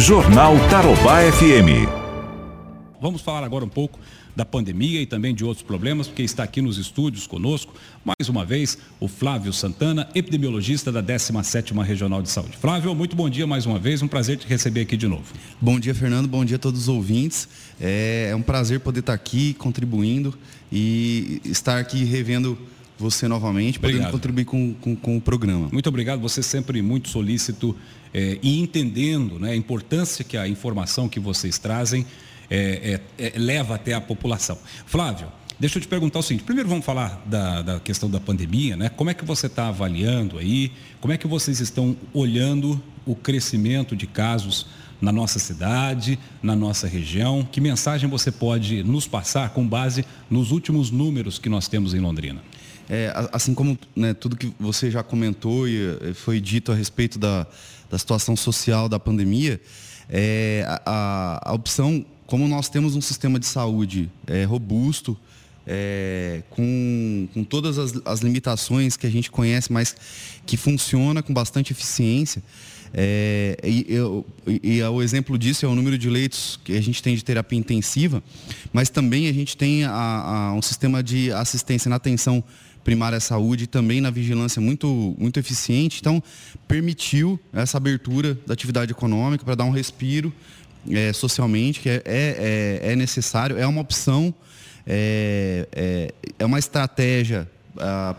Jornal Tarobá FM. Vamos falar agora um pouco da pandemia e também de outros problemas, porque está aqui nos estúdios conosco, mais uma vez, o Flávio Santana, epidemiologista da 17ª Regional de Saúde. Flávio, muito bom dia mais uma vez, um prazer te receber aqui de novo. Bom dia, Fernando, bom dia a todos os ouvintes. É, é um prazer poder estar aqui contribuindo e estar aqui revendo você novamente, podendo obrigado. contribuir com, com, com, o programa. Muito obrigado, você sempre muito solícito é, e entendendo né, a importância que a informação que vocês trazem é, é, é, leva até a população. Flávio, deixa eu te perguntar o seguinte: primeiro vamos falar da, da questão da pandemia, né? Como é que você está avaliando aí? Como é que vocês estão olhando o crescimento de casos na nossa cidade, na nossa região? Que mensagem você pode nos passar com base nos últimos números que nós temos em Londrina? É, assim como né, tudo que você já comentou e eh, foi dito a respeito da, da situação social da pandemia, é, a, a, opção como nós temos um sistema de saúde é, robusto, é, com, com todas as, as, limitações que a gente conhece, mas que funciona com bastante eficiência. É, e, eu, e, o exemplo disso é o número de leitos que a gente tem de terapia intensiva, mas também a gente tem a, a, um sistema de assistência na atenção primária à saúde e também na vigilância muito, muito eficiente. Então, permitiu essa abertura da atividade econômica para dar um respiro é, socialmente, que é, é, é, é, necessário, é uma opção, é, é, é uma estratégia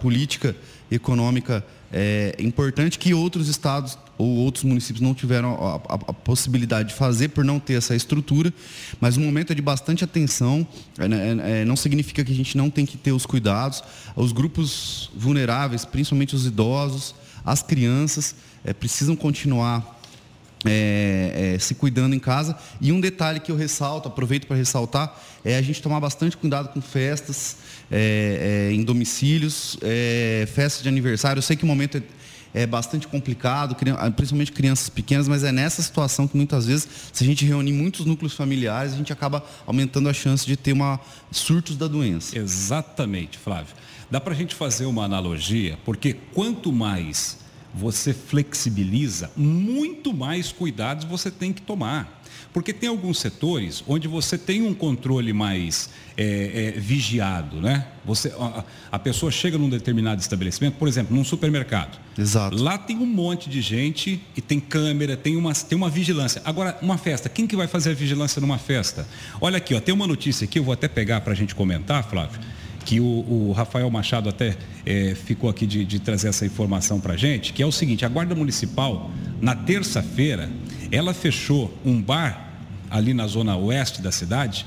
política econômica é, importante que outros estados ou outros municípios não tiveram a, a, a, possibilidade de fazer por não ter essa estrutura, mas o momento é de bastante atenção, é, né, é, não significa que a gente não tem que ter os cuidados, os grupos vulneráveis, principalmente os idosos, as crianças, é, precisam continuar é, é, se cuidando em casa. E um detalhe que eu ressalto, aproveito para ressaltar, é a gente tomar bastante cuidado com festas é, é em domicílios, é, festas de aniversário. Eu sei que o momento é, é bastante complicado, principalmente crianças pequenas, mas é nessa situação que muitas vezes, se a gente reunir muitos núcleos familiares, a gente acaba aumentando a chance de ter uma surtos da doença. Exatamente, Flávio. Dá para a gente fazer uma analogia, porque quanto mais você flexibiliza, muito mais cuidados você tem que tomar. Porque tem alguns setores onde você tem um controle mais é, é, vigiado, né? Você, a, a, pessoa chega num determinado estabelecimento, por exemplo, num supermercado. Exato. Lá tem um monte de gente e tem câmera, tem uma, tem uma vigilância. Agora, uma festa, quem que vai fazer a vigilância numa festa? Olha aqui, ó, tem uma notícia aqui, eu vou até pegar para a gente comentar, Flávio que o, o Rafael Machado até é, ficou aqui de, de trazer essa informação para a gente, que é o seguinte, a Guarda Municipal, na terça-feira, ela fechou um bar ali na zona oeste da cidade,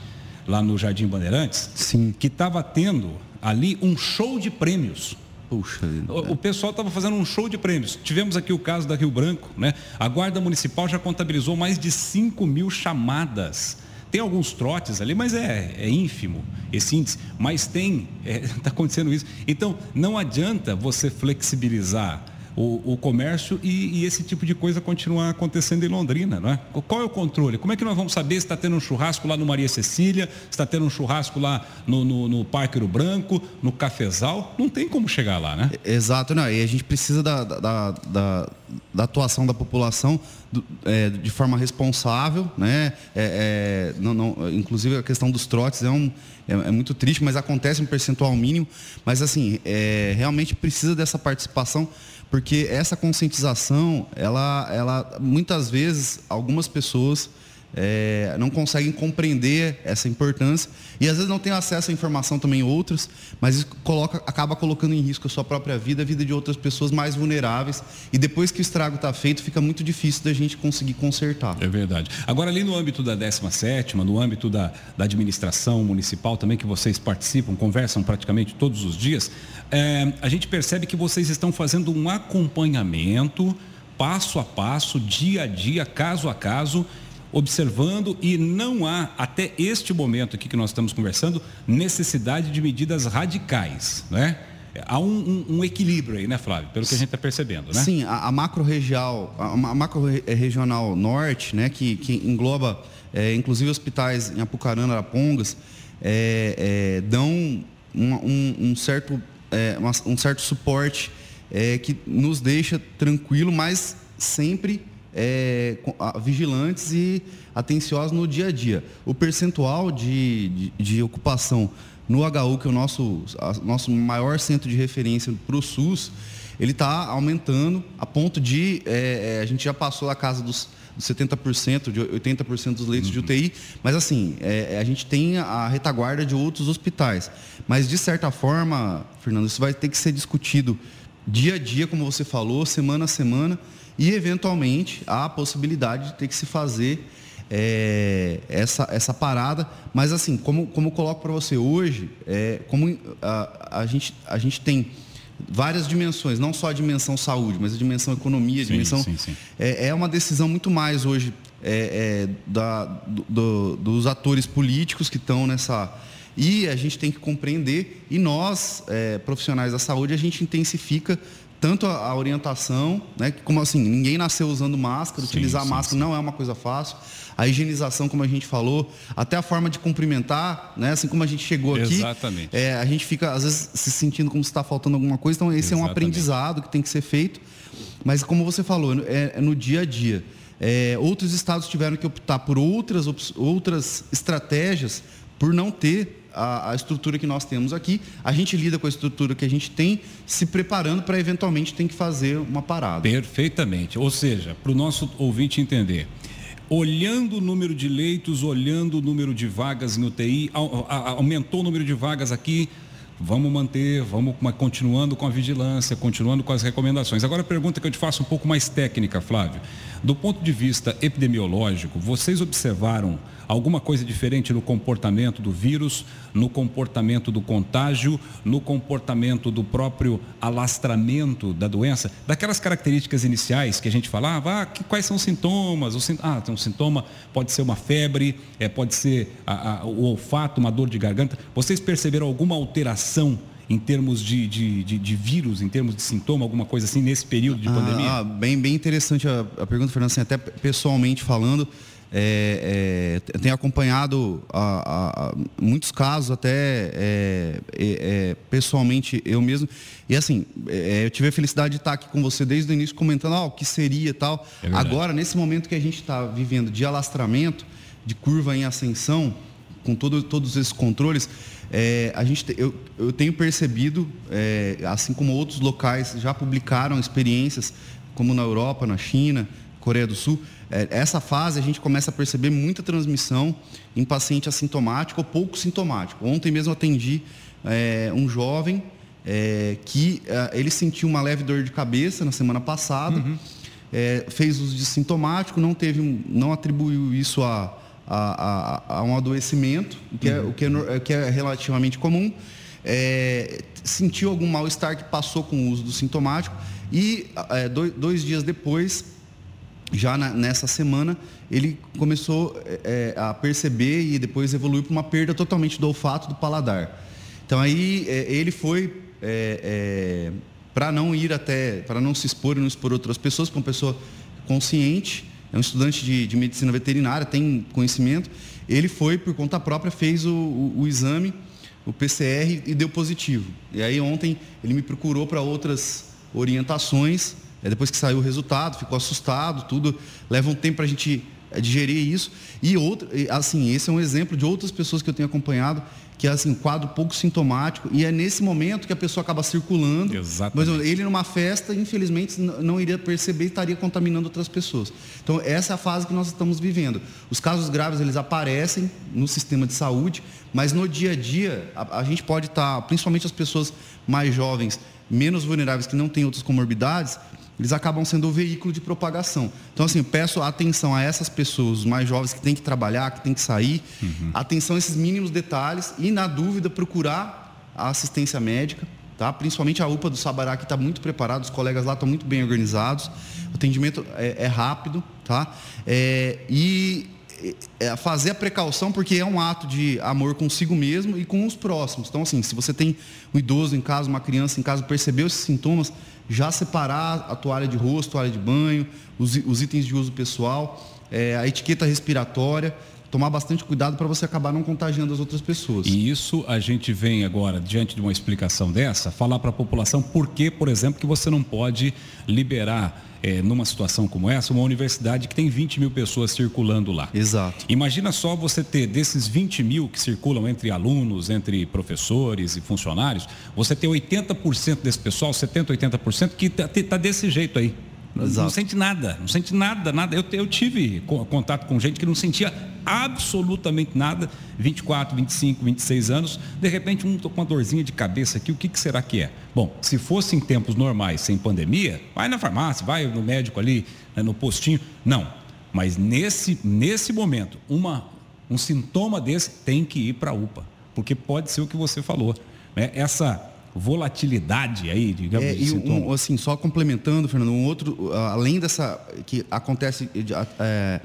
lá no Jardim Bandeirantes, Sim. que estava tendo ali um show de prêmios. Puxa, o, o pessoal estava fazendo um show de prêmios. Tivemos aqui o caso da Rio Branco, né? A Guarda Municipal já contabilizou mais de 5 mil chamadas tem alguns trotes ali, mas é, é ínfimo esse índice. Mas tem, está é, acontecendo isso. Então, não adianta você flexibilizar o, o comércio e, e, esse tipo de coisa continuar acontecendo em Londrina, não é? Qual é o controle? Como é que nós vamos saber se está tendo um churrasco lá no Maria Cecília, se está tendo um churrasco lá no, no, no Parque Rio Branco, no Cafezal? Não tem como chegar lá, né? Exato, não. E a gente precisa da, da, da, da atuação da população do, é, de forma responsável, né? É, é, não, não, inclusive a questão dos trotes é, um, é, é, muito triste, mas acontece um percentual mínimo. Mas assim, é, realmente precisa dessa participação porque essa conscientização, ela, ela muitas vezes algumas pessoas é, não conseguem compreender essa importância e às vezes não têm acesso à informação também outras, mas isso coloca, acaba colocando em risco a sua própria vida, a vida de outras pessoas mais vulneráveis e depois que o estrago está feito fica muito difícil da gente conseguir consertar. É verdade. Agora ali no âmbito da 17 no âmbito da, da administração municipal também que vocês participam, conversam praticamente todos os dias, é, a gente percebe que vocês estão fazendo um acompanhamento passo a passo, dia a dia, caso a caso, observando e não há, até este momento aqui que nós estamos conversando, necessidade de medidas radicais, né? Há um, um, um equilíbrio aí, né, Flávio? Pelo que a gente está percebendo, né? Sim, a, a macro-regional a, a macro-regional norte, né, que, que engloba, é, inclusive, hospitais em Apucarana, Arapongas, é, é, dão um, um certo, um certo suporte que nos deixa tranquilo, mas sempre é, vigilantes e atenciosos no dia a dia. O percentual de, de, de ocupação no HU, que é o nosso, a, nosso maior centro de referência para o SUS, ele está aumentando a ponto de é, é, a gente já passou a casa dos, dos 70%, de 80% dos leitos uhum. de UTI, mas assim, é, é, a gente tem a retaguarda de outros hospitais. Mas de certa forma, Fernando, isso vai ter que ser discutido dia a dia, como você falou, semana a semana, e eventualmente há a possibilidade de ter que se fazer é, essa, essa parada. Mas assim, como, como eu coloco para você hoje, é, como a, a, gente, a gente tem várias dimensões, não só a dimensão saúde, mas a dimensão economia, a sim, dimensão. Sim, sim. É, é, uma decisão muito mais hoje é, é, da, do, dos atores políticos que estão nessa. E a gente tem que compreender, e nós, é, profissionais da saúde, a gente intensifica tanto a, a orientação, né, como assim, ninguém nasceu usando máscara, utilizar máscara não é uma coisa fácil a higienização, como a gente falou, até a forma de cumprimentar, né? Assim como a gente chegou aqui, Exatamente. É, a gente fica às vezes se sentindo como se está faltando alguma coisa. Então esse Exatamente. é um aprendizado que tem que ser feito. Mas como você falou, é, é no dia a dia. É, outros estados tiveram que optar por outras, outras estratégias por não ter a, a, estrutura que nós temos aqui. A gente lida com a estrutura que a gente tem, se preparando para eventualmente ter que fazer uma parada. Perfeitamente. Ou seja, para o nosso ouvinte entender, olhando o número de leitos, olhando o número de vagas no UTI, aumentou o número de vagas aqui, vamos manter, vamos continuando com a vigilância, continuando com as recomendações. Agora a pergunta que eu te faço um pouco mais técnica, Flávio. Do ponto de vista epidemiológico, vocês observaram alguma coisa diferente no comportamento do vírus, no comportamento do contágio, no comportamento do próprio alastramento da doença, daquelas características iniciais que a gente falava, ah, que, quais são os sintomas? O, ah, tem um sintoma, pode ser uma febre, é, pode ser a, a, o olfato, uma dor de garganta. Vocês perceberam alguma alteração em termos de, de, de, de, vírus, em termos de sintoma, alguma coisa assim nesse período de pandemia? Ah, bem, bem interessante a, a pergunta, Fernando, assim, até pessoalmente falando é, é, tenho acompanhado a, a, muitos casos, até é, é, é pessoalmente eu mesmo. E assim, é, eu tive a felicidade de estar aqui com você desde o início comentando ah, o que seria tal. Agora, nesse momento que a gente está vivendo de alastramento, de curva em ascensão, com todo, todos esses controles, a gente, eu, eu tenho percebido, assim como outros locais já publicaram experiências, como na Europa, na China, Coreia do Sul, é, essa fase a gente começa a perceber muita transmissão em paciente assintomático ou pouco sintomático. Ontem mesmo atendi é, um jovem é, que é, ele sentiu uma leve dor de cabeça na semana passada, uhum. É, fez uso de sintomático, não teve, não atribuiu isso a, a, a, a um adoecimento, que é, uhum. o que é, que é relativamente comum. sentiu algum mal-estar que passou com o uso do sintomático e dois, dois dias depois já na, nessa semana ele começou é, é a perceber e depois evoluiu para uma perda totalmente do olfato do paladar. Então aí é, ele foi é, é para não ir até, para não se expor e não expor outras pessoas, para uma pessoa consciente, é um estudante de, de, medicina veterinária, tem conhecimento, ele foi por conta própria, fez o, o, o exame, o PCR e deu positivo. E aí ontem ele me procurou para outras orientações é, depois que saiu o resultado, ficou assustado, tudo. Leva um tempo para a gente é, digerir isso. E outro, assim, esse é um exemplo de outras pessoas que eu tenho acompanhado, que é assim, quadro pouco sintomático, e é nesse momento que a pessoa acaba circulando. Exatamente. Mas ele numa festa, infelizmente, não iria perceber e estaria contaminando outras pessoas. Então, essa é a fase que nós estamos vivendo. Os casos graves, eles aparecem no sistema de saúde, mas no dia a dia, a, a gente pode estar, tá, principalmente as pessoas mais jovens, menos vulneráveis, que não têm outras comorbidades, eles acabam sendo o veículo de propagação. Então, assim, peço atenção a essas pessoas, os mais jovens que têm que trabalhar, que têm que sair, uhum. atenção a esses mínimos detalhes e, na dúvida, procurar a assistência médica, tá? principalmente a UPA do Sabará, que está muito preparada, os colegas lá estão muito bem organizados, o atendimento é, é rápido, tá? É, e é fazer a precaução porque é um ato de amor consigo mesmo e com os próximos. Então, assim, se você tem um idoso em casa, uma criança em casa, percebeu esses sintomas, já separar a toalha de rosto, toalha de banho, os, os itens de uso pessoal, é, a etiqueta respiratória, tomar bastante cuidado para você acabar não contagiando as outras pessoas. E isso a gente vem agora, diante de uma explicação dessa, falar para a população por que, por exemplo, que você não pode liberar é, numa situação como essa, uma universidade que tem 20 mil pessoas circulando lá. Exato. Imagina só você ter desses 20 mil que circulam entre alunos, entre professores e funcionários, você ter 80% desse pessoal, 70%, 80% que está tá desse jeito aí. Exato. Não sente nada, não sente nada, nada. Eu, eu tive contato com gente que não sentia absolutamente nada, 24, 25, 26 anos, de repente um com uma dorzinha de cabeça aqui, o que, que será que é? Bom, se fosse em tempos normais, sem pandemia, vai na farmácia, vai no médico ali, né, no postinho. Não, mas nesse, nesse momento, uma, um sintoma desse tem que ir para a UPA, porque pode ser o que você falou. Né? Essa volatilidade aí, digamos é, e um, assim, só complementando, Fernando, um outro, além dessa que acontece é,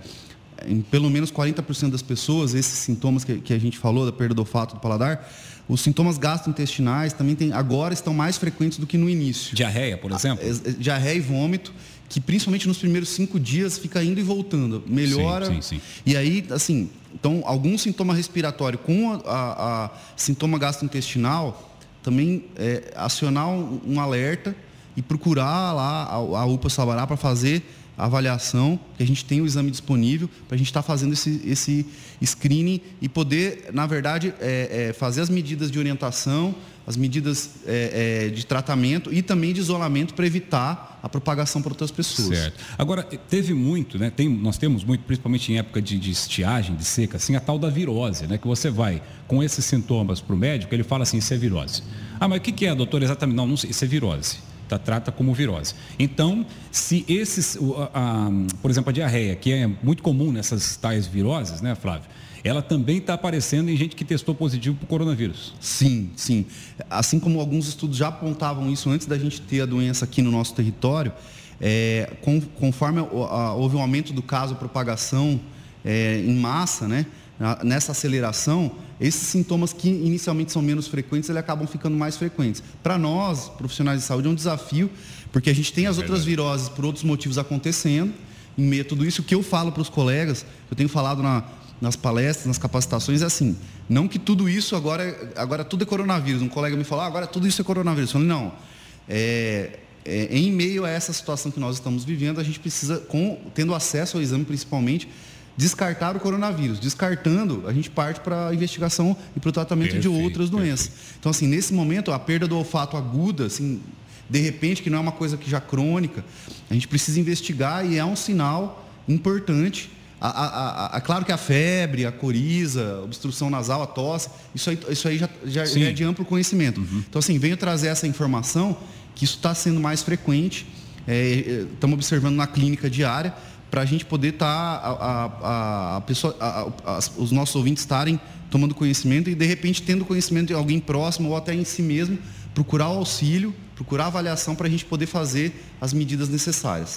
em pelo menos 40% das pessoas, esses sintomas que, que, a gente falou, da perda do olfato do paladar, os sintomas gastrointestinais também tem, agora estão mais frequentes do que no início. Diarreia, por exemplo? A, diarreia e vômito, que principalmente nos primeiros cinco dias fica indo e voltando. Melhora. Sim, sim, sim. E aí, assim, então, algum sintoma respiratório com a, a, a sintoma gastrointestinal também é, acionar um, um, alerta e procurar lá a, a UPA Sabará para fazer avaliação, que a gente tem o exame disponível, para a gente estar tá fazendo esse, esse screening e poder, na verdade, é, é, fazer as medidas de orientação, as medidas é, é de tratamento e também de isolamento para evitar a propagação para outras pessoas. Certo. Agora, teve muito, né? Tem, nós temos muito, principalmente em época de, de estiagem, de seca, assim, a tal da virose, né? Que você vai com esses sintomas para o médico, ele fala assim, isso é virose. Ah, mas o que, que é, doutor, exatamente? Não, não sei, isso é virose. Tá, trata como virose. Então, se esses, a, a, por exemplo, a diarreia, que é muito comum nessas tais viroses, né, Flávio? Ela também está aparecendo em gente que testou positivo para coronavírus. Sim, sim. Assim como alguns estudos já apontavam isso antes da gente ter a doença aqui no nosso território, é, com, conforme a, houve um aumento do caso, propagação é, em massa, né? Nessa aceleração, esses sintomas que inicialmente são menos frequentes, eles acabam ficando mais frequentes. Para nós, profissionais de saúde, é um desafio, porque a gente tem as outras viroses por outros motivos acontecendo, em meio a tudo isso. O que eu falo para os colegas, eu tenho falado na, nas palestras, nas capacitações, é assim, não que tudo isso agora, agora tudo é coronavírus. Um colega me falou, ah, agora tudo isso é coronavírus. Eu falei, não, é, é, em meio a essa situação que nós estamos vivendo, a gente precisa, com, tendo acesso ao exame principalmente, descartar o coronavírus. Descartando, a gente parte para a investigação e para o tratamento perfeito, de outras doenças. Perfeito. Então, assim, nesse momento, a perda do olfato aguda, assim, de repente, que não é uma coisa que já crônica, a gente precisa investigar e é um sinal importante. A, a, a, a, claro que a febre, a coriza, a obstrução nasal, a tosse, isso aí, isso aí já, já, já é de amplo conhecimento. Uhum. Então, assim, venho trazer essa informação que isso está sendo mais frequente. É, é estamos observando na clínica diária para a gente poder estar, tá, a, a, a, pessoa, a, os nossos ouvintes estarem tomando conhecimento e, de repente, tendo conhecimento de alguém próximo ou até em si mesmo, procurar o auxílio, procurar avaliação para a gente poder fazer as medidas necessárias.